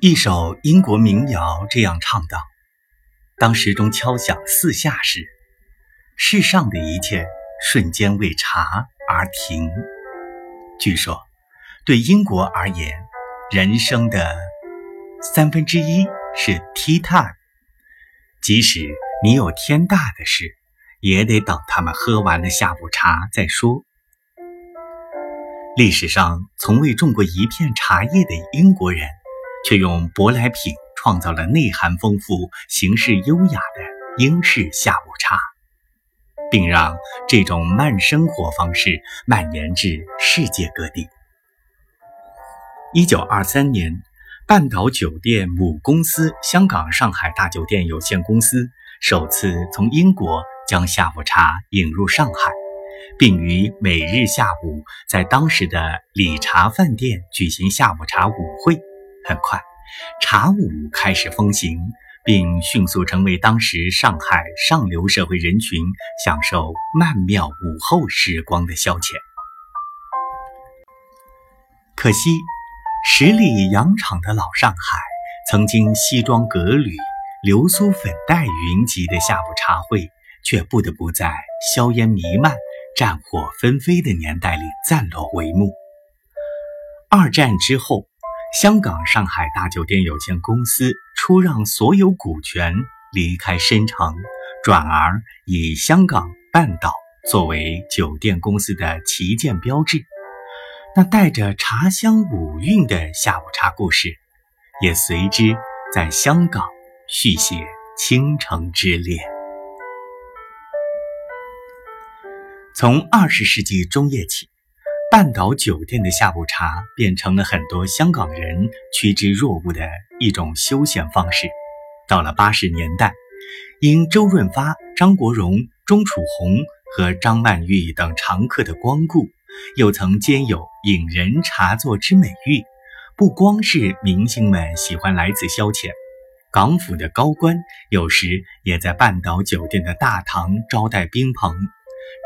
一首英国民谣这样唱道：“当时钟敲响四下时，世上的一切瞬间为茶而停。”据说，对英国而言，人生的三分之一是 tea time。即使你有天大的事，也得等他们喝完了下午茶再说。历史上从未种过一片茶叶的英国人。却用舶来品创造了内涵丰富、形式优雅的英式下午茶，并让这种慢生活方式蔓延至世界各地。一九二三年，半岛酒店母公司香港上海大酒店有限公司首次从英国将下午茶引入上海，并于每日下午在当时的理茶饭店举行下午茶舞会。很快，茶舞开始风行，并迅速成为当时上海上流社会人群享受曼妙午后时光的消遣。可惜，十里洋场的老上海，曾经西装革履、流苏粉黛云集的下午茶会，却不得不在硝烟弥漫、战火纷飞的年代里暂落帷幕。二战之后。香港上海大酒店有限公司出让所有股权，离开深城，转而以香港半岛作为酒店公司的旗舰标志。那带着茶香五韵的下午茶故事，也随之在香港续写倾城之恋。从二十世纪中叶起。半岛酒店的下午茶变成了很多香港人趋之若鹜的一种休闲方式。到了八十年代，因周润发、张国荣、钟楚红和张曼玉等常客的光顾，又曾兼有引人茶座之美誉。不光是明星们喜欢来此消遣，港府的高官有时也在半岛酒店的大堂招待宾朋。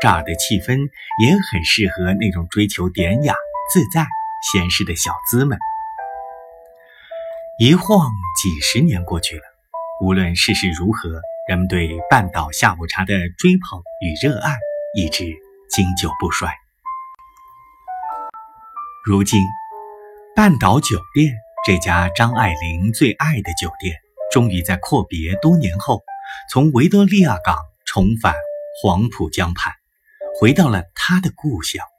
这儿的气氛也很适合那种追求典雅、自在、闲适的小资们。一晃几十年过去了，无论世事如何，人们对半岛下午茶的追捧与热爱一直经久不衰。如今，半岛酒店这家张爱玲最爱的酒店，终于在阔别多年后，从维多利亚港重返黄浦江畔。回到了他的故乡。